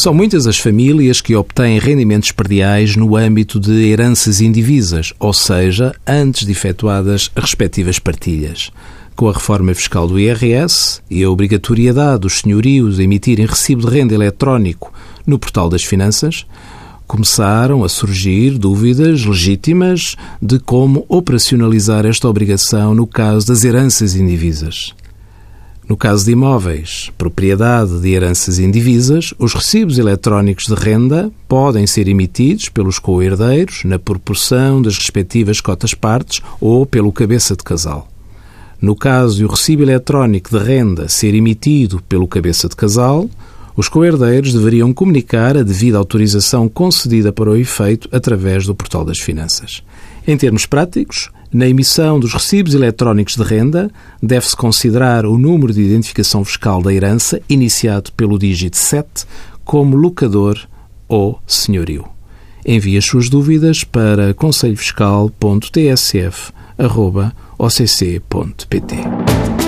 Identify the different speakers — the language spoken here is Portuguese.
Speaker 1: São muitas as famílias que obtêm rendimentos perdiais no âmbito de heranças indivisas, ou seja, antes de efetuadas as respectivas partilhas. Com a reforma fiscal do IRS e a obrigatoriedade dos senhorios emitirem recibo de renda eletrónico no portal das finanças, começaram a surgir dúvidas legítimas de como operacionalizar esta obrigação no caso das heranças indivisas. No caso de imóveis, propriedade de heranças indivisas, os recibos eletrónicos de renda podem ser emitidos pelos co-herdeiros na proporção das respectivas cotas-partes ou pelo cabeça de casal. No caso de o recibo eletrónico de renda ser emitido pelo cabeça de casal, os co-herdeiros deveriam comunicar a devida autorização concedida para o efeito através do Portal das Finanças. Em termos práticos, na emissão dos recibos eletrónicos de renda, deve-se considerar o número de identificação fiscal da herança, iniciado pelo dígito 7, como locador ou senhorio. Envie as suas dúvidas para conselhofiscal.tsf.occ.pt.